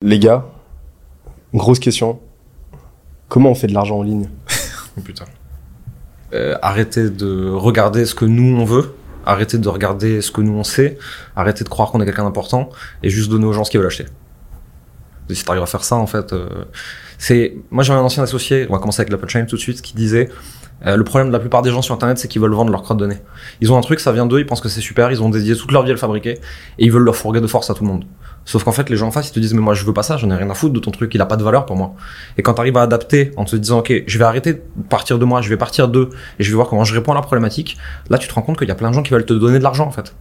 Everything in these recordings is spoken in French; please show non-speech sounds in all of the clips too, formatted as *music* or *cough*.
Les gars, grosse question. Comment on fait de l'argent en ligne? *laughs* Putain. Euh, arrêtez de regarder ce que nous on veut, arrêtez de regarder ce que nous on sait, arrêtez de croire qu'on est quelqu'un d'important et juste donner aux gens ce qu'ils veulent acheter. Et si t'arrives à faire ça, en fait, euh, c'est. Moi j'avais un ancien associé, on va commencer avec la punchline tout de suite, qui disait euh, le problème de la plupart des gens sur internet, c'est qu'ils veulent vendre leur crotte de nez. Ils ont un truc, ça vient d'eux, ils pensent que c'est super, ils ont dédié toute leur vie à le fabriquer et ils veulent leur fourguer de force à tout le monde. Sauf qu'en fait, les gens en face, ils te disent, mais moi, je veux pas ça, j'en ai rien à foutre de ton truc, il a pas de valeur pour moi. Et quand tu arrives à adapter en te disant, ok, je vais arrêter de partir de moi, je vais partir d'eux, et je vais voir comment je réponds à la problématique, là, tu te rends compte qu'il y a plein de gens qui veulent te donner de l'argent, en fait.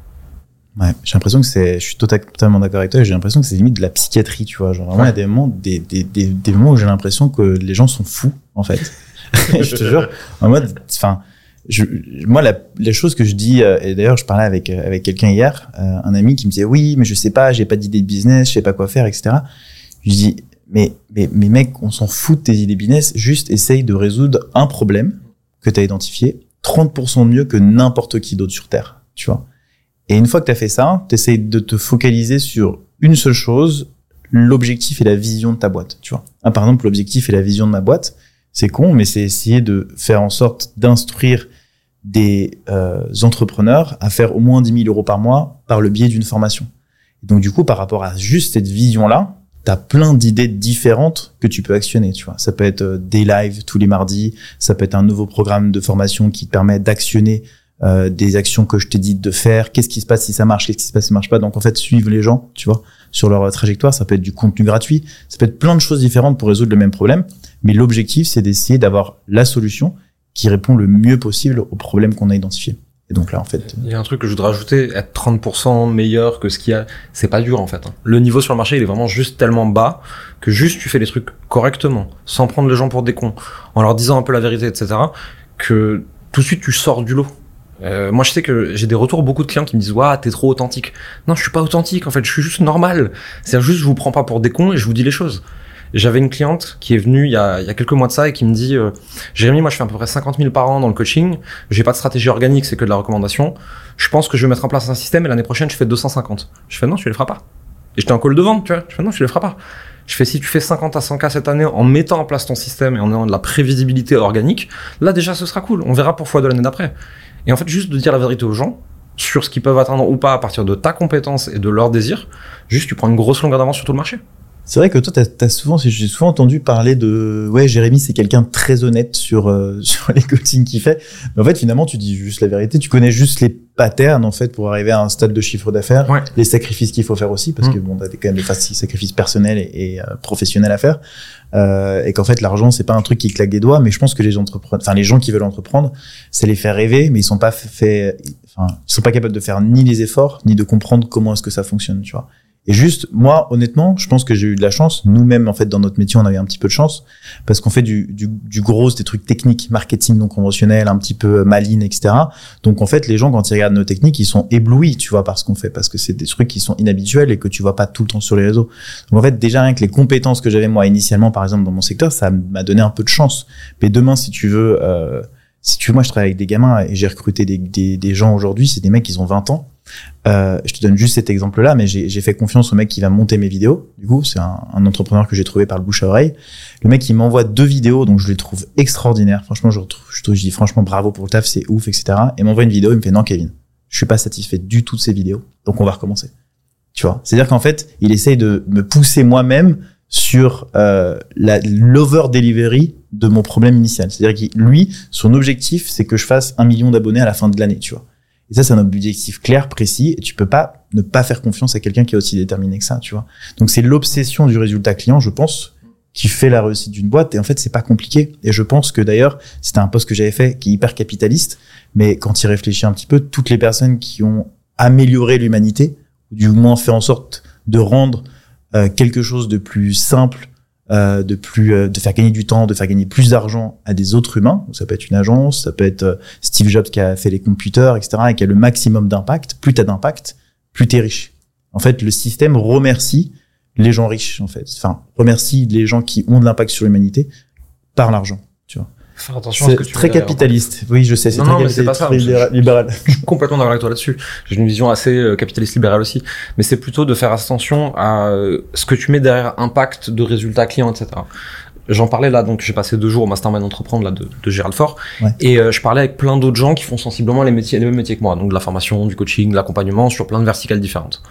Ouais, j'ai l'impression que c'est, je suis tota-, totalement d'accord avec toi, j'ai l'impression que c'est limite de la psychiatrie, tu vois. Genre, vraiment, il y a des moments, des, des, des, des moments où j'ai l'impression que les gens sont fous, en fait. *laughs* je te jure. En mode, enfin, moi, la, les choses que je dis, euh, et d'ailleurs, je parlais avec euh, avec quelqu'un hier, euh, un ami qui me disait oui, mais je sais pas, j'ai pas d'idée de business, je sais pas quoi faire, etc. Je dis mais mais mais mec, on s'en fout de tes idées business, juste essaye de résoudre un problème que tu as identifié 30% mieux que n'importe qui d'autre sur terre, tu vois. Et une fois que tu as fait ça, tu essayes de te focaliser sur une seule chose, l'objectif et la vision de ta boîte, tu vois. Ah, par exemple, l'objectif et la vision de ma boîte, c'est con, mais c'est essayer de faire en sorte d'instruire des euh, entrepreneurs à faire au moins 10 000 euros par mois par le biais d'une formation. Donc du coup, par rapport à juste cette vision-là, tu as plein d'idées différentes que tu peux actionner. Tu vois, ça peut être euh, des lives tous les mardis, ça peut être un nouveau programme de formation qui te permet d'actionner euh, des actions que je t'ai dit de faire. Qu'est-ce qui se passe si ça marche Qu'est-ce qui se passe si ça marche pas Donc en fait, suivre les gens, tu vois, sur leur trajectoire. Ça peut être du contenu gratuit, ça peut être plein de choses différentes pour résoudre le même problème. Mais l'objectif, c'est d'essayer d'avoir la solution qui répond le mieux possible aux problèmes qu'on a identifiés. Et donc là, en fait. Il y a un truc que je voudrais rajouter, être 30% meilleur que ce qu'il y a, c'est pas dur en fait. hein. Le niveau sur le marché, il est vraiment juste tellement bas que juste tu fais les trucs correctement, sans prendre les gens pour des cons, en leur disant un peu la vérité, etc., que tout de suite tu sors du lot. Euh, moi, je sais que j'ai des retours beaucoup de clients qui me disent "Waouh, t'es trop authentique." Non, je suis pas authentique. En fait, je suis juste normal. C'est juste, je vous prends pas pour des cons et je vous dis les choses. J'avais une cliente qui est venue il y, a, quelques mois de ça et qui me dit euh, Jérémy, moi je fais à peu près 50 000 par an dans le coaching, j'ai pas de stratégie organique, c'est que de la recommandation. Je pense que je vais mettre en place un système et l'année prochaine je fais 250. Je fais non, tu les feras pas. Et j'étais en call de vente, tu vois. Je fais non, tu les feras pas. Je fais si tu fais 50 à 100K cette année en mettant en place ton système et en ayant de la prévisibilité organique, là déjà ce sera cool. On verra pour fois de l'année d'après. Et en fait, juste de dire la vérité aux gens sur ce qu'ils peuvent atteindre ou pas à partir de ta compétence et de leur désir, juste tu prends une grosse longueur d'avance sur tout le marché. C'est vrai que toi, t'as as souvent, j'ai souvent entendu parler de, ouais, Jérémy, c'est quelqu'un de très honnête sur euh, *laughs* sur les coachings qu'il fait. Mais en fait, finalement, tu dis juste la vérité. Tu connais juste les patterns en fait pour arriver à un stade de chiffre d'affaires, Ouais. les sacrifices qu'il faut faire aussi, parce Mm. que bon, t'as quand même des sacrifices personnels et, et, euh, professionnels à faire, euh, et qu'en fait, l'argent, c'est pas un truc qui claque des doigts. Mais je pense que les entrepreneurs, enfin les gens qui veulent entreprendre, c'est les faire rêver, mais ils sont pas fait, enfin, ils sont pas capables de faire ni les efforts, ni de comprendre comment est-ce que ça fonctionne, tu vois. Et juste, moi, honnêtement, je pense que j'ai eu de la chance. Nous-mêmes, en fait, dans notre métier, on a eu un petit peu de chance parce qu'on fait du, du, du gros, des trucs techniques, marketing non conventionnel, un petit peu maline, etc. Donc, en fait, les gens, quand ils regardent nos techniques, ils sont éblouis, tu vois, par ce qu'on fait, parce que c'est des trucs qui sont inhabituels et que tu vois pas tout le temps sur les réseaux. Donc, en fait, déjà, rien que les compétences que j'avais, moi, initialement, par exemple, dans mon secteur, ça m'a donné un peu de chance. Mais demain, si tu veux, euh, si tu veux, moi, je travaille avec des gamins et j'ai recruté des, des, des gens aujourd'hui, c'est des mecs qui ont 20 ans. Euh, je te donne juste cet exemple-là, mais j'ai fait confiance au mec qui va monter mes vidéos. Du coup, c'est un, un entrepreneur que j'ai trouvé par le bouche à oreille. Le mec, il m'envoie deux vidéos, donc je les trouve extraordinaires. Franchement, je, retrouve, je, je dis franchement bravo pour le taf, c'est ouf, etc. Et m'envoie une vidéo, il me fait non, Kevin, je suis pas satisfait du tout de ces vidéos, donc on va recommencer. Tu vois, c'est-à-dire qu'en fait, il essaye de me pousser moi-même sur euh, la l'over delivery de mon problème initial. C'est-à-dire que lui, son objectif, c'est que je fasse un million d'abonnés à la fin de l'année, tu vois. Et ça, c'est un objectif clair, précis, et tu peux pas ne pas faire confiance à quelqu'un qui est aussi déterminé que ça, tu vois. Donc c'est l'obsession du résultat client, je pense, qui fait la réussite d'une boîte. Et en fait, c'est pas compliqué. Et je pense que d'ailleurs, c'était un poste que j'avais fait qui est hyper capitaliste, mais quand il réfléchit un petit peu, toutes les personnes qui ont amélioré l'humanité, ou du moins fait en sorte de rendre euh, quelque chose de plus simple, euh, de plus, euh, de faire gagner du temps, de faire gagner plus d'argent à des autres humains. Ça peut être une agence, ça peut être euh, Steve Jobs qui a fait les computers, etc., et qui a le maximum d'impact. Plus t'as d'impact, plus t'es riche. En fait, le système remercie les gens riches, en fait. Enfin, remercie les gens qui ont de l'impact sur l'humanité par l'argent, tu vois. Faire attention à ce que tu très capitaliste. Oui, je sais, c'est très non, mais c'est capitaliste, pas ça, très libéral- libéral. Je suis complètement d'accord avec toi là-dessus. J'ai une vision assez euh, capitaliste libérale aussi. Mais c'est plutôt de faire attention à euh, ce que tu mets derrière impact de résultats clients, etc. J'en parlais là, donc j'ai passé deux jours au Mastermind Entreprendre là, de, de Gérald Fort. Ouais. Et euh, je parlais avec plein d'autres gens qui font sensiblement les, métiers, les mêmes métiers que moi. Donc de la formation, du coaching, de l'accompagnement sur plein de verticales différentes.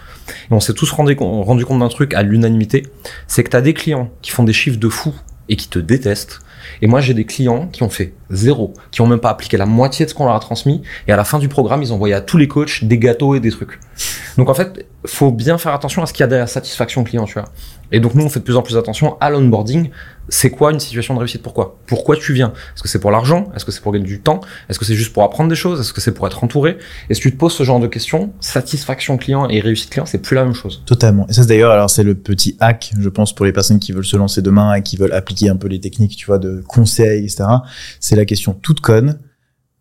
Et on s'est tous rendu, rendu compte d'un truc à l'unanimité. C'est que tu as des clients qui font des chiffres de fou et qui te détestent. Et moi, j'ai des clients qui ont fait zéro, qui ont même pas appliqué la moitié de ce qu'on leur a transmis. Et à la fin du programme, ils envoyaient à tous les coachs des gâteaux et des trucs. Donc en fait, faut bien faire attention à ce qu'il y a derrière satisfaction client, tu vois. Et donc nous, on fait de plus en plus attention à l'onboarding. C'est quoi une situation de réussite? Pourquoi? Pourquoi tu viens? Est-ce que c'est pour l'argent? Est-ce que c'est pour gagner du temps? Est-ce que c'est juste pour apprendre des choses? Est-ce que c'est pour être entouré? Et si tu te poses ce genre de questions, satisfaction client et réussite client, c'est plus la même chose. Totalement. Et ça, d'ailleurs, alors c'est le petit hack, je pense, pour les personnes qui veulent se lancer demain et qui veulent appliquer un peu les techniques, tu vois, de conseils, etc. C'est la question toute conne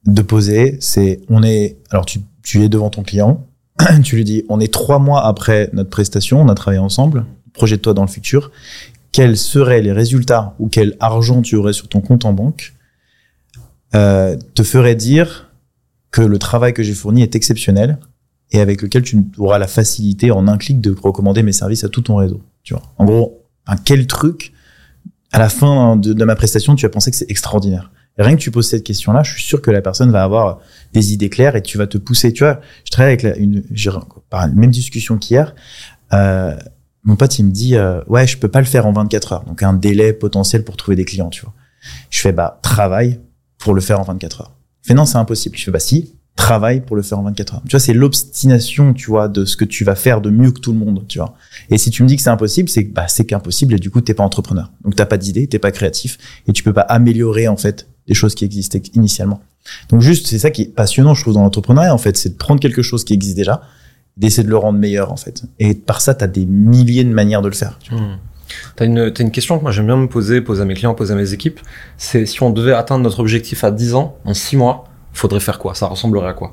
de poser. C'est, on est, alors tu, tu es devant ton client, *clears throat* tu lui dis, on est trois mois après notre prestation, on a travaillé ensemble, projette-toi dans le futur. Quels seraient les résultats ou quel argent tu aurais sur ton compte en banque euh, te ferait dire que le travail que j'ai fourni est exceptionnel et avec lequel tu auras la facilité en un clic de recommander mes services à tout ton réseau. Tu vois. En gros, un quel truc à la fin de, de ma prestation, tu vas penser que c'est extraordinaire. Rien que tu poses cette question-là, je suis sûr que la personne va avoir des idées claires et tu vas te pousser. Tu vois, je travaille avec la, une, par même discussion qu'hier. Euh, mon pote, il me dit, euh, ouais, je peux pas le faire en 24 heures. Donc un délai potentiel pour trouver des clients, tu vois. Je fais, bah, travaille pour le faire en 24 heures. Il fait, non, c'est impossible. Je fais, bah, si, travaille pour le faire en 24 heures. Tu vois, c'est l'obstination, tu vois, de ce que tu vas faire de mieux que tout le monde, tu vois. Et si tu me dis que c'est impossible, c'est bah, c'est qu'impossible et du coup, t'es pas entrepreneur. Donc, t'as pas d'idée, t'es pas créatif et tu peux pas améliorer, en fait, des choses qui existaient initialement. Donc, juste, c'est ça qui est passionnant, je trouve, dans l'entrepreneuriat, en fait, c'est de prendre quelque chose qui existe déjà, d'essayer de le rendre meilleur, en fait. Et par ça, t'as des milliers de manières de le faire. tu. Hmm. T'as une, t'as une question que moi j'aime bien me poser, poser à mes clients, poser à mes équipes. C'est si on devait atteindre notre objectif à 10 ans, en 6 mois, faudrait faire quoi? Ça ressemblerait à quoi?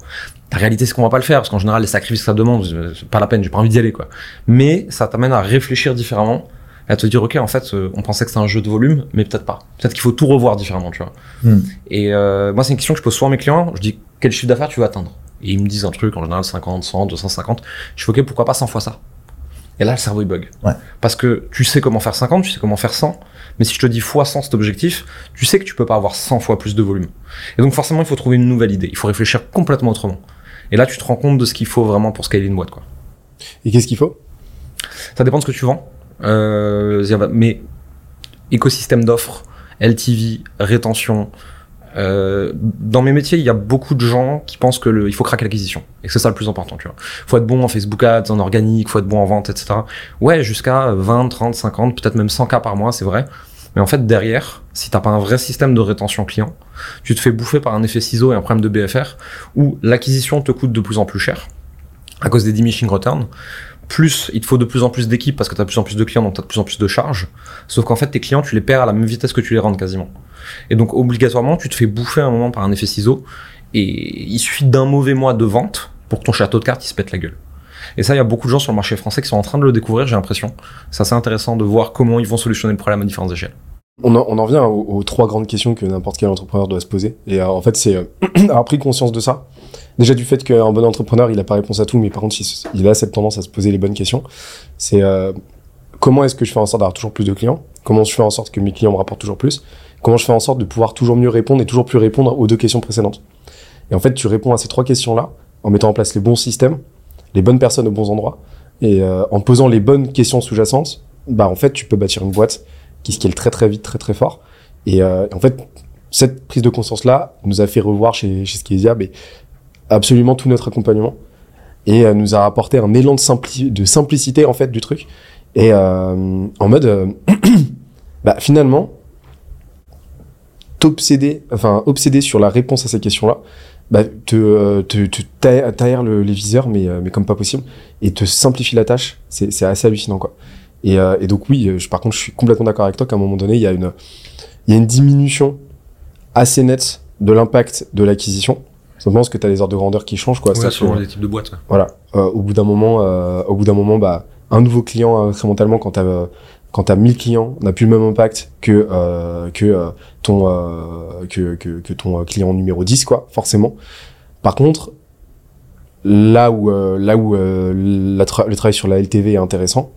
La réalité, c'est qu'on va pas le faire, parce qu'en général, les sacrifices que ça demande, c'est pas la peine, j'ai pas envie d'y aller, quoi. Mais ça t'amène à réfléchir différemment, à te dire, ok, en fait, euh, on pensait que c'était un jeu de volume, mais peut-être pas. Peut-être qu'il faut tout revoir différemment, tu vois. Hmm. Et euh, moi, c'est une question que je pose souvent à mes clients. Je dis, quel chiffre d'affaires tu veux atteindre? Et ils me disent un truc, en général, 50, 100, 250. Je fais, ok, pourquoi pas 100 fois ça? Et là, le cerveau, il bug. Ouais. Parce que tu sais comment faire 50, tu sais comment faire 100, mais si je te dis fois 100 cet objectif, tu sais que tu peux pas avoir 100 fois plus de volume. Et donc forcément, il faut trouver une nouvelle idée, il faut réfléchir complètement autrement. Et là, tu te rends compte de ce qu'il faut vraiment pour scaler une boîte, quoi. Et qu'est-ce qu'il faut? Ça dépend de ce que tu vends. Euh, mais écosystème d'offres, LTV, rétention. Euh, dans mes métiers, il y a beaucoup de gens qui pensent que il faut craquer l'acquisition et que c'est ça le plus important, tu vois. Faut être bon en Facebook Ads, en organique, faut être bon en vente, etc. Ouais, jusqu'à 20, 30, 50, peut-être même 100 cas par mois, c'est vrai. Mais en fait, derrière, si t'as pas un vrai système de rétention client, tu te fais bouffer par un effet ciseau et un problème de BFR où l'acquisition te coûte de plus en plus cher à cause des diminishing returns. Plus, il te faut de plus en plus d'équipes parce que tu as de plus en plus de clients, donc tu as de plus en plus de charges. Sauf qu'en fait, tes clients, tu les perds à la même vitesse que tu les rentres quasiment. Et donc, obligatoirement, tu te fais bouffer un moment par un effet ciseau. Et il suffit d'un mauvais mois de vente pour que ton château de cartes, il se pète la gueule. Et ça, il y a beaucoup de gens sur le marché français qui sont en train de le découvrir, j'ai l'impression. C'est assez intéressant de voir comment ils vont solutionner le problème à différentes échelles. On en, on en vient aux, trois grandes questions que n'importe quel entrepreneur doit se poser. Et euh, en fait, c'est euh, *clears throat* avoir pris conscience de ça. Déjà du fait qu'un bon entrepreneur, il a pas réponse à tout, mais par contre, il a cette tendance à se poser les bonnes questions. C'est euh, comment est-ce que je fais en sorte d'avoir toujours plus de clients? Comment je fais en sorte que mes clients me rapportent toujours plus? Comment je fais en sorte de pouvoir toujours mieux répondre et toujours plus répondre aux deux questions précédentes? Et en fait, tu réponds à ces trois questions-là en mettant en place les bons systèmes, les bonnes personnes aux bons endroits, et euh, en posant les bonnes questions sous-jacentes, bah en fait, tu peux bâtir une boîte qui scale très très vite, très très fort. Et euh, en fait, cette prise de conscience-là nous a fait revoir chez, chez mais absolument tout notre accompagnement et euh, nous a apporté un élan de, simpli- de simplicité en fait du truc. Et euh, en mode, *clears throat* bah finalement, t'obséder, enfin obséder sur la réponse à ces questions-là, bah, te, te, te ta- taire le, les viseurs, mais, mais comme pas possible, et te simplifie la tâche. C'est assez hallucinant, quoi. Et, euh, et donc oui, euh, je, par contre, je suis complètement d'accord avec toi qu'à un moment donné, il y a une, il y a une diminution assez nette de l'impact de l'acquisition. Je pense que tu as les ordres de grandeur qui changent, quoi. Ouais, selon les types de boîtes. ouais. voilà. Euh, au bout d'un moment, euh, au bout d'un moment, bah, un nouveau client euh, incrémentalement quand t'as euh, quand t'as 1000 clients, n'a plus le même impact que euh, que ton euh, que, que, que ton client numéro 10 quoi, forcément. Par contre, là où euh, là où euh, la tra- le travail sur la LTV est intéressant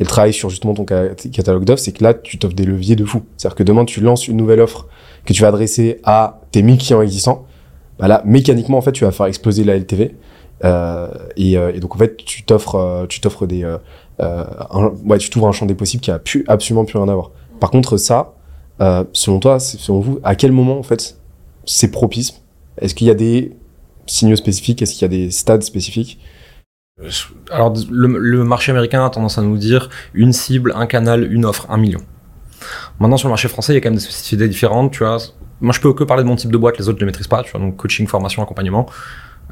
et le travail sur justement ton ca- catalogue d'offres, c'est que là tu t'offres des leviers de fou. C'est-à-dire que demain tu lances une nouvelle offre que tu vas adresser à tes 1000 clients existants, bah là mécaniquement en fait tu vas faire exploser la LTV euh, et, euh, et donc en fait tu t'offres euh, tu t'offres des euh, euh, un- ouais tu t'ouvres un champ des possibles qui a plus absolument plus rien à voir. Par contre ça euh, selon toi selon vous à quel moment en fait c'est propice Est-ce qu'il y a des signaux spécifiques? Est-ce qu'il y a des stades spécifiques? Alors, le, marché américain a tendance à nous dire une cible, un canal, une offre, un million. Maintenant, sur le marché français, il y a quand même des spécificités différentes, tu vois. Moi, je peux que parler de mon type de boîte, les autres, je les maîtrise pas, tu vois. Donc, coaching, formation, accompagnement.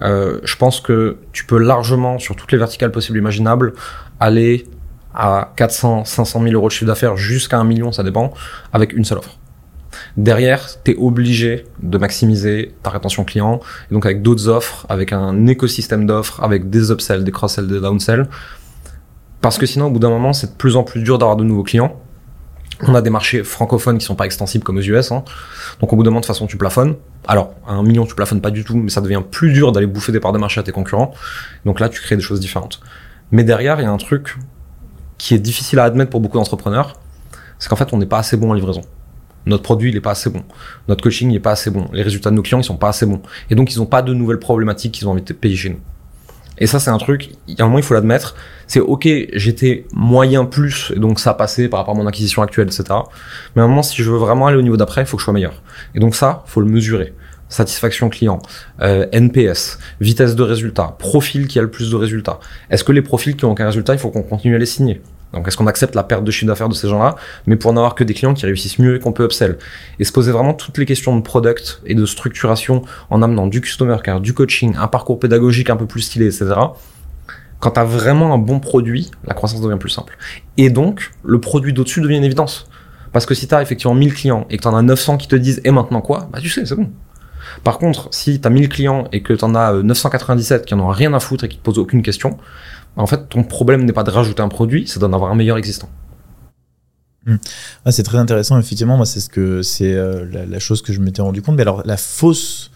Euh, je pense que tu peux largement, sur toutes les verticales possibles imaginables, aller à 400, 500 000 euros de chiffre d'affaires jusqu'à un million, ça dépend, avec une seule offre. Derrière, tu es obligé de maximiser ta rétention client, et donc avec d'autres offres, avec un écosystème d'offres, avec des upsells, des cross-sells, des downsells. Parce que sinon, au bout d'un moment, c'est de plus en plus dur d'avoir de nouveaux clients. On a des marchés francophones qui sont pas extensibles comme aux US. Hein. Donc au bout d'un moment, de toute façon, tu plafonnes. Alors, à un million, tu plafonnes pas du tout, mais ça devient plus dur d'aller bouffer des parts de marché à tes concurrents. Donc là, tu crées des choses différentes. Mais derrière, il y a un truc qui est difficile à admettre pour beaucoup d'entrepreneurs, c'est qu'en fait, on n'est pas assez bon en livraison. Notre produit, il est pas assez bon. Notre coaching, il est pas assez bon. Les résultats de nos clients, ils sont pas assez bons. Et donc, ils ont pas de nouvelles problématiques qu'ils ont envie de payer chez nous. Et ça, c'est un truc, il y a un moment, il faut l'admettre. C'est ok, j'étais moyen plus, et donc ça passait par rapport à mon acquisition actuelle, etc. Mais à un moment, si je veux vraiment aller au niveau d'après, il faut que je sois meilleur. Et donc ça, faut le mesurer. Satisfaction client, euh, NPS, vitesse de résultat, profil qui a le plus de résultats. Est-ce que les profils qui ont aucun résultat, il faut qu'on continue à les signer? Donc, est-ce qu'on accepte la perte de chiffre d'affaires de ces gens-là, mais pour n'avoir que des clients qui réussissent mieux et qu'on peut upsell? Et se poser vraiment toutes les questions de product et de structuration en amenant du customer care, du coaching, un parcours pédagogique un peu plus stylé, etc. Quand tu as vraiment un bon produit, la croissance devient plus simple. Et donc, le produit d'au-dessus devient une évidence. Parce que si tu as effectivement 1000 clients et que tu en as 900 qui te disent « et maintenant quoi ?», bah tu sais, c'est bon. Par contre, si tu as 1000 clients et que tu en as euh, 997 qui en ont rien à foutre et qui te posent aucune question, en fait, ton problème n'est pas de rajouter un produit, c'est d'en avoir un meilleur existant. Ah, c'est très intéressant, effectivement. Moi, c'est ce que c'est euh, la, chose que je m'étais rendu compte. Mais alors, la fausse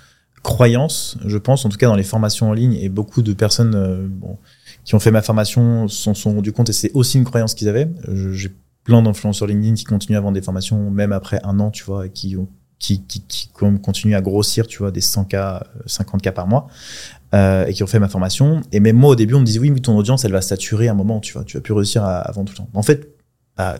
croyance, je pense, en tout cas dans les formations en ligne, et beaucoup de personnes euh, bon, qui ont fait ma formation s'en sont rendus compte, et c'est aussi une croyance qu'ils avaient. Je- J'ai plein d'influenceurs LinkedIn qui continuent à vendre des formations, même après un an, tu vois, et qui ont qui, qui, continuent à grossir, tu vois, des 100K, euh, 50K par mois, euh, et qui ont fait ma formation. Et même moi, au début, on me disait, oui, mais ton audience, elle va saturer à un moment, tu vois, tu vas plus réussir à, à vendre tout le temps. En fait, bah,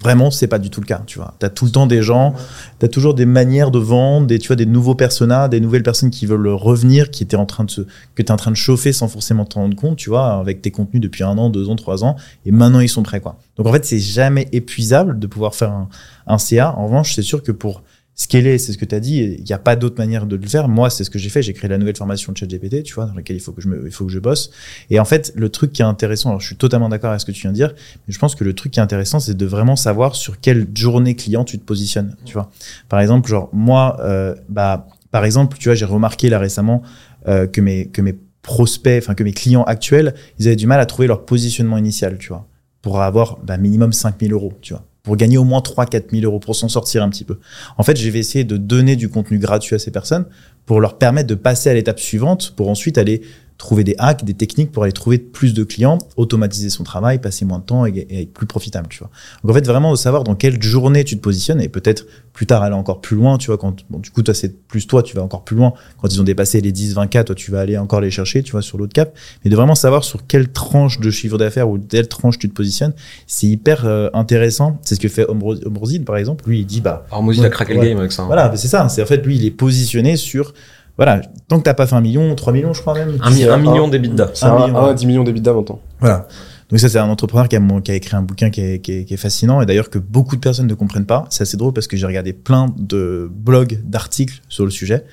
vraiment, c'est pas du tout le cas, tu vois. T'as tout le temps des gens, t'as toujours des manières de vendre, des, tu vois, des nouveaux personas, des nouvelles personnes qui veulent revenir, qui étaient en train de se, que t'es en train de chauffer sans forcément t'en rendre compte, tu vois, avec tes contenus depuis un an, deux ans, trois ans, et maintenant ils sont prêts, quoi. Donc en fait, c'est jamais épuisable de pouvoir faire un, un CA. En revanche, c'est sûr que pour scaler, c'est ce que tu as dit, il n'y a pas d'autre manière de le faire. Moi, c'est ce que j'ai fait. J'ai créé la nouvelle formation de ChatGPT, tu vois, dans laquelle il faut que je me, il faut que je bosse. Et en fait, le truc qui est intéressant, alors je suis totalement d'accord avec ce que tu viens de dire, mais je pense que le truc qui est intéressant, c'est de vraiment savoir sur quelle journée client tu te positionnes, tu vois. Par exemple, genre, moi, euh, bah, par exemple, tu vois, j'ai remarqué là récemment euh, que mes, que mes prospects, enfin, que mes clients actuels, ils avaient du mal à trouver leur positionnement initial, tu vois, pour avoir, bah, minimum 5000 euros, tu vois pour gagner au moins 3 4 000 euros, pour s'en sortir un petit peu. En fait, je vais essayer de donner du contenu gratuit à ces personnes pour leur permettre de passer à l'étape suivante, pour ensuite aller trouver des hacks, des techniques pour aller trouver plus de clients, automatiser son travail, passer moins de temps et, et être plus profitable, tu vois. Donc en fait, vraiment de savoir dans quelle journée tu te positionnes et peut-être plus tard aller encore plus loin, tu vois, quand, bon, du coup, toi, c'est plus toi, tu vas encore plus loin. Quand ils ont dépassé les 10, 20 cas, toi, tu vas aller encore les chercher, tu vois, sur l'autre cap. Mais de vraiment savoir sur quelle tranche de chiffre d'affaires ou quelle tranche tu te positionnes, c'est hyper euh, intéressant. C'est ce que fait Ombrozil, par exemple. Lui, il dit, bah, Ouais, a craqué le game avec ça. hein. voilà, c'est ça. C'est en fait, lui, il est positionné sur, voilà, tant que t'as pas fait un million, 3 millions, je crois même. Un, mi- un million d'EBITDA. C'est Un un, million, un à ouais. 10 millions d'EBITDA maintenant. Voilà. Donc ça, c'est un entrepreneur qui a, mon- qui a écrit un bouquin qui est, qui est- qui est fascinant et d'ailleurs que beaucoup de personnes ne comprennent pas. C'est assez drôle parce que j'ai regardé plein de blogs, d'articles sur le sujet.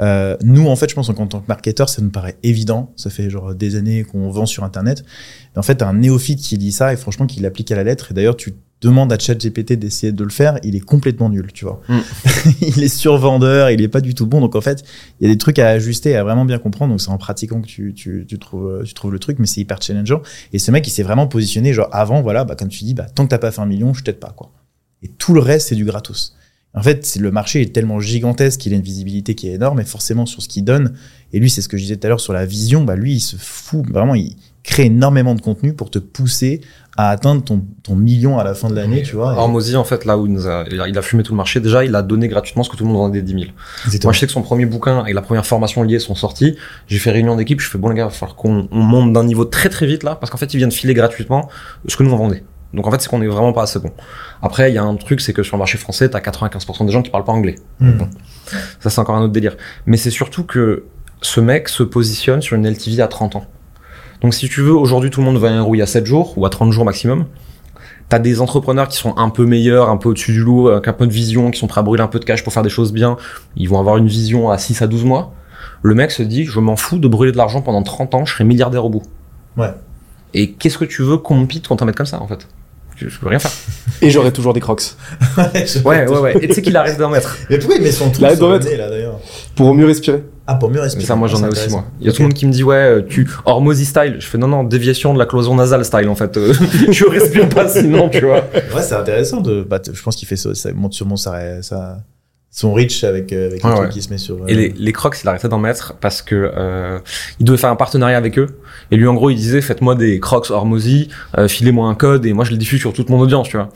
Euh, nous, en fait, je pense qu'en tant que marketeur, ça nous paraît évident. Ça fait genre des années qu'on vend sur Internet. Mais en fait, t'as un néophyte qui lit ça et franchement, qui l'applique à la lettre. Et d'ailleurs, tu demande à ChatGPT d'essayer de le faire, il est complètement nul, tu vois. Mm. *laughs* il est survendeur, il est pas du tout bon. Donc en fait, il y a des trucs à ajuster, à vraiment bien comprendre. Donc c'est en pratiquant que tu, tu, tu trouves, tu trouves le truc, mais c'est hyper challengeant. Et ce mec, il s'est vraiment positionné, genre avant, voilà, bah, comme tu dis, bah, tant que t'as pas fait un million, je t'aide pas, quoi. Et tout le reste, c'est du gratos. En fait, c'est- le marché est tellement gigantesque qu'il a une visibilité qui est énorme et forcément sur ce qu'il donne. Et lui, c'est ce que je disais tout à l'heure sur la vision. Bah, lui, il se fout vraiment, il crée énormément de contenu pour te pousser à atteindre ton, ton million à la fin de l'année, tu vois. Hormozy, en fait, là où il, nous a, il fumé tout le marché, déjà, il a donné gratuitement ce que tout le monde vendait 10 000. Exactement. Moi, je sais que son premier bouquin et la première formation liée sont sortis. J'ai fait réunion d'équipe. Je fais bon les gars, il va falloir qu'on on monte d'un niveau très très vite là, parce qu'en fait, il vient de filer gratuitement ce que nous on vendait. Donc en fait, c'est qu'on est vraiment pas assez bon. Après, il y a un truc, c'est que sur le marché français, t'as 95% des gens qui parlent pas anglais. Mm. Bon. Ça, c'est encore un autre délire. Mais c'est surtout que ce mec se positionne sur une LTV à 30 ans. Donc si tu veux, aujourd'hui, tout le monde va à un rouille à 7 jours ou à 30 jours maximum. T'as des entrepreneurs qui sont un peu meilleurs, un peu au-dessus du lot, avec un peu de vision, qui sont prêts à brûler un peu de cash pour faire des choses bien. Ils vont avoir une vision à 6 à 12 mois. Le mec se dit, je m'en fous de brûler de l'argent pendant 30 ans, je serai milliardaire au bout. Ouais. Et qu'est-ce que tu veux qu'on pite quand t'en mets comme ça, en fait? Je, je peux rien faire. Et j'aurai toujours des crocs. *laughs* Ouais, ouais, ouais. Et tu sais qu'il arrête d'en mettre. Mais pourquoi il met son truc Là, il sur doit le mettre. nez, là, d'ailleurs Pour mieux respirer. Ah, pour mieux Mais respirer. ça, moi, j'en C'est ai aussi, moi. Il y a tout le monde qui me dit, ouais, euh, tu, Hormozy style. Je fais, non, non, déviation de la cloison nasale style, en fait. Euh, *laughs* je respire pas sinon, tu vois. Ouais, c'est intéressant de. Bah, je pense qu'il fait ça, ça monte sûrement sa, son reach avec, euh, avec Ouais, le truc qui se met sur. euh, Et les, les Crocs, il arrêtait d'en mettre parce que euh, il devait faire un partenariat avec eux. Et lui, en gros, il disait faites-moi des Crocs Hormozy, euh, filez-moi un code et moi je le diffuse sur toute mon audience, tu vois.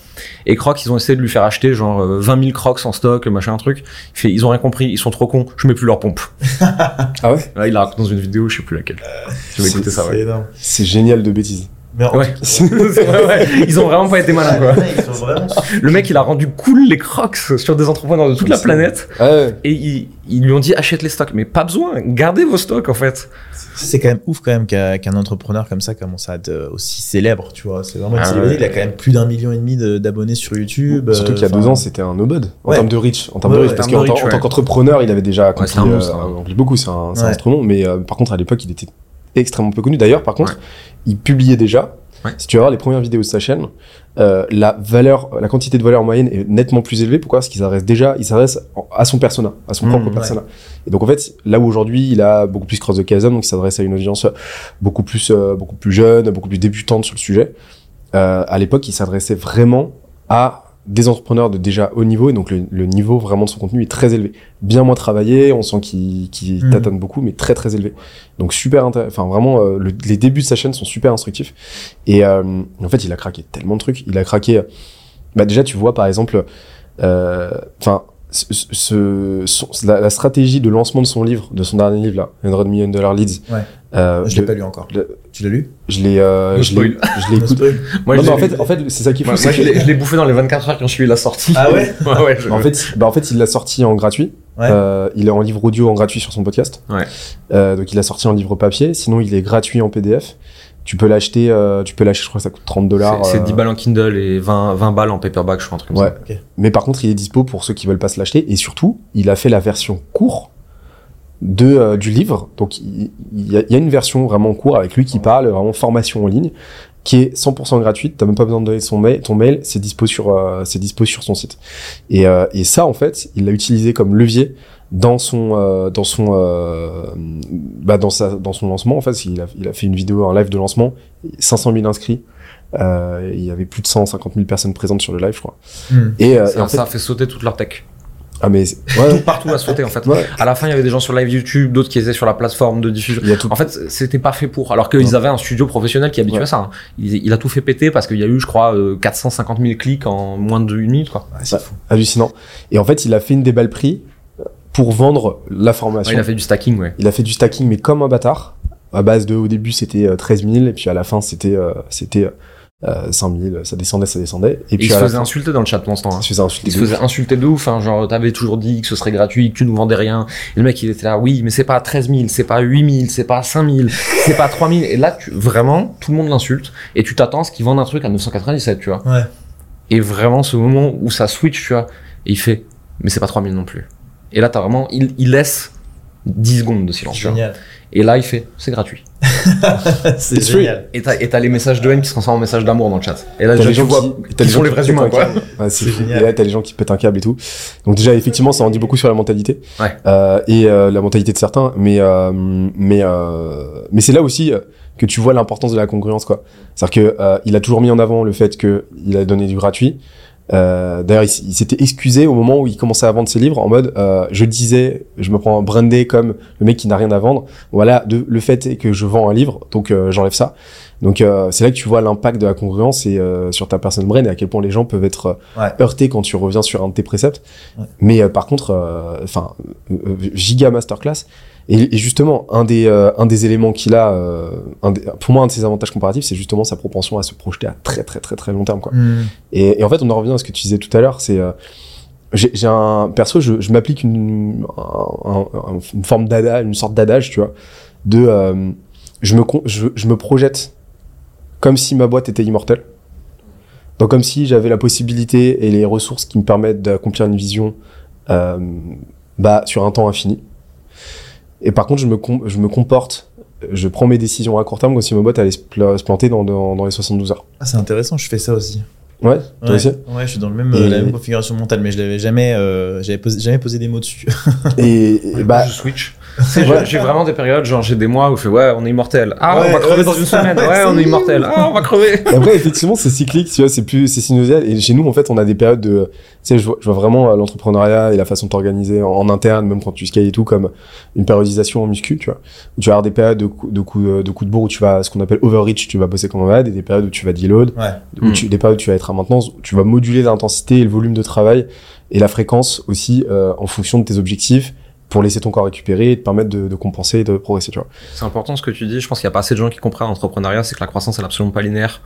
Et Crocs, ils ont essayé de lui faire acheter genre euh, 20 000 Crocs en stock, machin, un truc. Il fait, ils ont rien compris, ils sont trop cons, je mets plus leur pompe. *laughs* Ah ouais? Là, il a raconté dans une vidéo, je sais plus laquelle. Je vais écouter ça, C'est ouais. C'est génial de bêtises. Mais en Ouais. C'est *laughs* vrai, ouais. Ils ont vraiment pas été malins, quoi. Vraiment *laughs* Le mec, il a rendu cool les Crocs sur des entrepreneurs de toute la planète. Ouais. Et ils, ils lui ont dit achète les stocks. Mais pas besoin, gardez vos stocks, en fait. C'est quand même ouf quand même qu'un entrepreneur comme ça commence à être euh, aussi célèbre, tu vois. C'est vraiment Ah. Il a quand même plus d'un million et demi de- d'abonnés sur YouTube. Surtout euh, qu'il y a enfin, deux ans, c'était un no-bud. En Ouais. termes de reach. En termes Ouais, de reach. Parce en qu'en termes de tant- qu'entrepreneur, il avait déjà accompli, c'est un monstre, euh, hein. beaucoup. C'est un, c'est un Ouais. instrument. Mais euh, par contre, à l'époque, il était extrêmement peu connu. D'ailleurs, par contre, Ouais. il publiait déjà. Ouais. Si tu vas voir les premières vidéos de sa chaîne, euh, la valeur, la quantité de valeur moyenne est nettement plus élevée. Pourquoi? Parce qu'il s'adresse déjà, il s'adresse à son persona, à son Mmh, propre ouais. persona. Et donc en fait, là où aujourd'hui il a beaucoup plus cross de Kazam, donc il s'adresse à une audience beaucoup plus, euh, beaucoup plus jeune, beaucoup plus débutante sur le sujet. Euh, à l'époque, il s'adressait vraiment à des entrepreneurs de déjà haut niveau, et donc le, le niveau vraiment de son contenu est très élevé. Bien moins travaillé, on sent qu'il qu'il Mhm. tâtonne beaucoup, mais très très élevé. Donc super intéressant, enfin vraiment, euh, le- les débuts de sa chaîne sont super instructifs. Et euh, en fait, il a craqué tellement de trucs. Il a craqué, bah déjà tu vois par exemple, euh, enfin, ce, ce- son- la, la stratégie de lancement de son livre, de son dernier livre là, 100 Million Dollar Leads. Ouais. Euh, Je l'ai pas lu encore. le- Tu l'as lu? Je l'ai, euh, No je l'ai, écouté. Moi, non, je en fait, en fait, c'est ça qui est fou. moi, moi, je que- l'ai je l'ai bouffé dans les 24 heures qui ont suivi la sortie. Ah ouais? *laughs* Ouais, ouais, je- en fait, bah en fait, il l'a sorti en gratuit. Ouais. Euh, il est en livre audio en gratuit sur son podcast. Ouais. Euh, donc il a sorti en livre papier. Sinon, il est gratuit en PDF. Tu peux l'acheter. euh, tu peux l'acheter. Je crois que ça coûte 30 dollars. c'est c'est 10 balles en Kindle et 20, 20 balles en paperback, je crois, un truc comme Ouais. ça. Mais par contre, il est dispo pour ceux qui veulent pas se l'acheter. Et surtout, il a fait la version court de euh, du livre. Donc il, il y, a, il y a une version vraiment court avec lui qui parle, vraiment formation en ligne, qui est 100% gratuite. T'as même pas besoin de donner son mail, ton mail, c'est dispo sur euh, c'est dispo sur son site. Et, euh, et ça, en fait, il l'a utilisé comme levier dans son euh, dans son euh, bah dans sa dans son lancement. En fait, il a il a fait une vidéo, un live de lancement, 500 000 inscrits. Euh, il y avait plus de 150 000 personnes présentes sur le live, je crois. Hmm. Et, euh, et Ça, en fait, ça a fait sauter toute leur tech. ah mais c'est- ouais, Partout à sauter, en fait. Ouais. À la fin, il y avait des gens sur live YouTube, d'autres qui étaient sur la plateforme de diffusion. il y a tout. En fait, c'était pas fait pour. Alors qu'ils avaient un studio professionnel qui est habitué Ouais. à ça. hein. Il, il a tout fait péter parce qu'il y a eu, je crois, euh, 450 000 clics en moins d'une minute, quoi. Ouais, c'est hallucinant. Et en fait, il a fait une déballe prix pour vendre la formation. Ouais, il a fait du stacking, ouais. Il a fait du stacking, mais comme un bâtard. À base de, au début, c'était euh, 13 000, et puis à la fin, c'était euh, c'était euh, 5 000. Ça descendait, ça descendait. Et Et puis il se faisait fin, insulter dans le chat pendant ce temps. hein. il se faisait insulter. Il se de ouf. faisait insulter de ouf, hein, genre t'avais toujours dit que ce serait gratuit, que tu nous vendais rien. Et le mec il était là, oui, mais c'est pas 13 000, c'est pas 8 000, c'est pas 5 000, c'est pas 3 000. Et là, tu, vraiment, tout le monde l'insulte. Et tu t'attends à ce qu'il vende un truc à 997, tu vois. Ouais. Et vraiment, ce moment où ça switch, tu vois, et il fait, mais c'est pas 3 000 non plus. Et là, t'as vraiment, il, il laisse 10 secondes de silence. Génial. Et là, il fait, c'est gratuit. *laughs* c'est It's free. génial. Et t'as, et t'as les messages de haine qui se transforment en messages d'amour dans le chat. Et là, T'as les tu gens vois, qui, les gens sont les qui vrais pètent humains, un quoi. Ouais, c'est génial. Et là, t'as les gens qui pètent un câble et tout. Donc déjà, effectivement, ça en dit beaucoup sur la mentalité. Ouais. Euh, et euh, la mentalité de certains. Mais, euh, mais, euh, mais c'est là aussi que tu vois l'importance de la congruence, quoi. C'est-à-dire que euh, il a toujours mis en avant le fait que il a donné du gratuit. Euh, D'ailleurs, il, s'était excusé au moment où il commençait à vendre ses livres en mode euh, je disais, je me prends brandé comme le mec qui n'a rien à vendre. Voilà, de, le fait est que je vends un livre, donc euh, j'enlève ça. Donc euh, c'est là que tu vois l'impact de la congruence et euh, sur ta personne brain et à quel point les gens peuvent être euh, Ouais. heurtés quand tu reviens sur un de tes préceptes. Ouais. Mais euh, par contre, enfin, giga masterclass. Et, et justement, un des euh, un des éléments qu'il a, euh, un des- pour moi, un de ses avantages comparatifs, c'est justement sa propension à se projeter à très très très très long terme, quoi. Hmm. Et, et en fait, on en revient à ce que tu disais tout à l'heure, c'est euh, j'ai un perso, je, je m'applique une, un- un- un- une forme d'adage, une sorte d'adage, tu vois, de je me con- je, je me projette comme si ma boîte était immortelle. Donc comme si j'avais la possibilité et les ressources qui me permettent d'accomplir une vision euh, bah, sur un temps infini. Et par contre, je me, com- je me comporte, je prends mes décisions à court terme comme si ma boîte allait se, pla- se planter dans, dans, dans les 72 heures. Ah, c'est intéressant, je fais ça aussi. Ouais, toi ouais. aussi Ouais, je suis dans le même, Et- euh, la même configuration mentale, mais je l'avais jamais, euh, j'avais posé, jamais posé des mots dessus. Et, et bah, je switch. J'ai- vraiment des périodes, genre j'ai des mois où je fais ouais, on est immortel. Ah, Ouais, on va crever ouais, dans une ça, semaine. ouais, Ouais, on est immortel. Ah, on va crever. Et après, effectivement, c'est cyclique, tu vois, c'est plus, c'est sinusial. Et chez nous, en fait, on a des périodes de, tu sais, je vois, je vois vraiment euh, l'entrepreneuriat et la façon de t'organiser en, en interne, même quand tu scales et tout, comme une périodisation en muscu, tu vois. Où tu vas avoir des périodes de coups de, coups de coups de bourre où tu vas, ce qu'on appelle overreach, tu vas bosser comme un malade, et des périodes où tu vas deload, Ouais. où Mm. tu, des périodes où tu vas être à maintenance, où tu vas moduler l'intensité et le volume de travail et la fréquence aussi, euh, en fonction de tes objectifs pour laisser ton corps récupérer et te permettre de, de compenser et de progresser, tu vois. C'est important ce que tu dis. Je pense qu'il y a pas assez de gens qui comprennent l'entrepreneuriat, c'est que la croissance elle est absolument pas linéaire.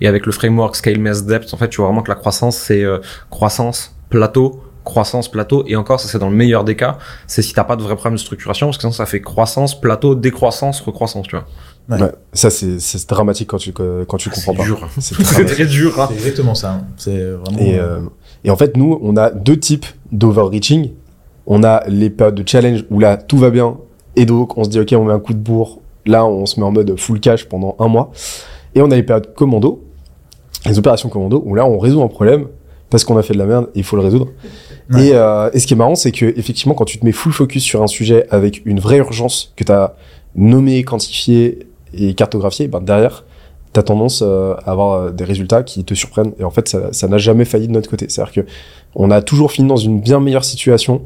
Et avec le framework Scale Mass Depth, en fait, tu vois vraiment que la croissance c'est euh, croissance plateau, croissance plateau. Et encore, ça c'est dans le meilleur des cas. C'est si t'as pas de vrai problème de structuration, parce que sinon ça fait croissance plateau, décroissance, recroissance, tu vois. Ouais. Ouais. Ça, c'est, c'est dramatique quand tu, quand tu comprends C'est pas. dur. C'est *laughs* C'est dramatique. très dur. Hein. C'est exactement ça. hein. C'est vraiment. Et, euh, et en fait, nous, on a deux types d'overreaching. On a les périodes de challenge où là, tout va bien. Et donc, on se dit, OK, on met un coup de bourre. Là, on se met en mode full cash pendant un mois. Et on a les périodes commando, les opérations commando, où là, on résout un problème parce qu'on a fait de la merde et il faut le résoudre. Ouais. Et, euh, et ce qui est marrant, c'est que effectivement, quand tu te mets full focus sur un sujet avec une vraie urgence que tu as nommé, quantifié et cartographié, ben derrière, tu as tendance euh, à avoir euh, des résultats qui te surprennent. Et en fait, ça ça n'a jamais failli de notre côté. C'est-à-dire que on a toujours fini dans une bien meilleure situation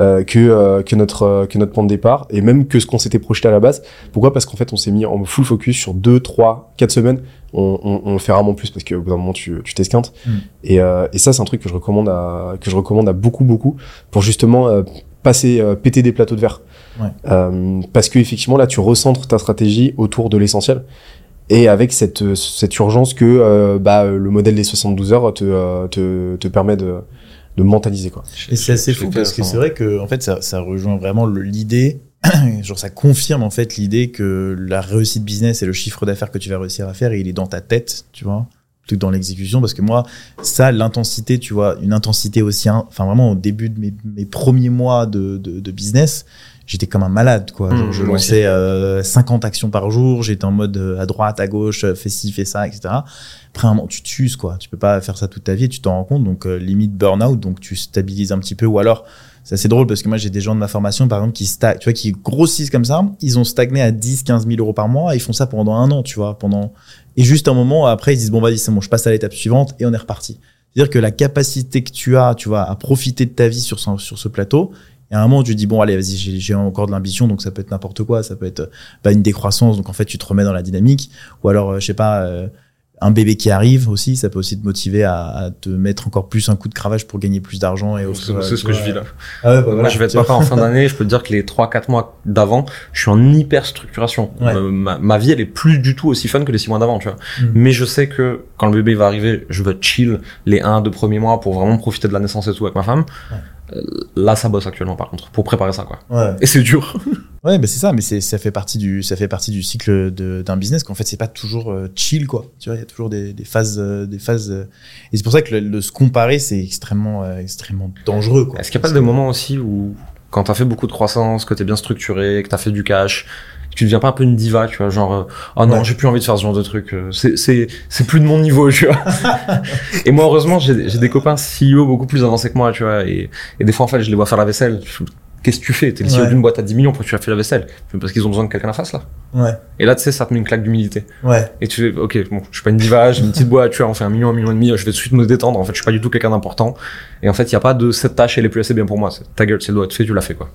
euh, que, euh, que, notre, euh, que notre point de départ et même que ce qu'on s'était projeté à la base. Pourquoi? Parce qu'en fait, on s'est mis en full focus sur 2, 3, 4 semaines. On, on, on fait rarement plus parce qu'au bout d'un moment, tu tu t'esquintes. Mm. Et, euh, et ça, c'est un truc que je recommande à, que je recommande à beaucoup, beaucoup pour justement euh, passer, euh, péter des plateaux de verre. Ouais. Euh, parce que effectivement, là, tu recentres ta stratégie autour de l'essentiel. Et avec cette, cette urgence que bah, le modèle des 72 heures te, te, te permet de, de mentaliser. Quoi. Et c'est assez fou parce que c'est vrai que en fait ça, ça rejoint vraiment le- l'idée, *clears throat* genre ça confirme en fait l'idée que la réussite business et le chiffre d'affaires que tu vas réussir à faire, il est dans ta tête, tu vois, plutôt que dans l'exécution. Parce que moi, ça, l'intensité, tu vois, une intensité aussi, hein, enfin vraiment au début de mes, mes premiers mois de, de, de business, j'étais comme un malade, quoi. Genre, Mmh, je lançais euh, 50 actions par jour, j'étais en mode euh, à droite, à gauche, euh, fais ci, fais ça, etc. Après un moment, tu t'uses, quoi. Tu peux pas faire ça toute ta vie, et tu t'en rends compte, donc euh, limite burn-out, donc tu stabilises un petit peu, ou alors c'est assez drôle parce que moi j'ai des gens de ma formation par exemple qui tu vois, qui grossissent comme ça, ils ont stagné à 10, 15 000 euros par mois, et ils font ça pendant un an, tu vois, pendant et juste un moment après ils disent bon vas-y c'est bon, je passe à l'étape suivante et on est reparti. C'est-à-dire que la capacité que tu as, tu vois, à profiter de ta vie sur ce, sur ce plateau, et à un moment, tu dis, bon, allez, vas-y, j'ai j'ai encore de l'ambition, donc ça peut être n'importe quoi, ça peut être bah, une décroissance, donc en fait, tu te remets dans la dynamique, ou alors, euh, je sais pas, euh, un bébé qui arrive aussi, ça peut aussi te motiver à, à te mettre encore plus un coup de cravache pour gagner plus d'argent. et C'est offrir, c'est euh, ce que vois, je vis là. Ah ouais, bah voilà, Moi, je vais être papa en fin d'année. *laughs* Je peux te dire que les 3-4 mois d'avant, je suis en hyper structuration. Ouais. Euh, ma, ma vie, elle est plus du tout aussi fun que les 6 mois d'avant, tu vois. Mm. Mais je sais que quand le bébé va arriver, je veux chill les 1-2 premiers mois pour vraiment profiter de la naissance et tout avec ma femme. Ouais. Euh, Là, ça bosse actuellement, par contre, pour préparer ça, quoi. Ouais. Et c'est dur. *laughs* Ouais, mais c'est ça, mais c'est ça fait partie du ça fait partie du cycle d'un business qu'en fait c'est pas toujours euh, chill quoi. Tu vois, il y a toujours des, des phases des phases euh, et c'est pour ça que le, se comparer c'est extrêmement euh, extrêmement dangereux quoi. Est-ce qu'il n'y a pas des moments aussi où quand t'as fait beaucoup de croissance, que t'es bien structuré, que t'as fait du cash, tu deviens pas un peu une diva, tu vois, genre, euh, oh non, Ouais. j'ai plus envie de faire ce genre de truc, euh, c'est, c'est, c'est plus de mon niveau, tu vois. *laughs* et moi, heureusement, j'ai, j'ai des copains CEO beaucoup plus avancés que moi, tu vois, et, et des fois, en fait, je les vois faire la vaisselle. Qu'est-ce que tu fais? T'es le CEO Ouais. d'une boîte à 10 millions, pourquoi tu as fait la vaisselle? Parce qu'ils ont besoin que quelqu'un la fasse, là. Ouais. Et là, tu sais, ça te met une claque d'humilité. Ouais. Et tu fais, ok, bon, je suis pas une diva, j'ai une petite boîte, tu vois, on fait un million, un million et demi, je vais tout de suite me détendre. En fait, je suis pas du tout quelqu'un d'important. Et en fait, il y a pas de cette tâche, elle est plus assez bien pour moi. Ta gueule, c'est le doigt, tu fais, tu l'as fait, quoi.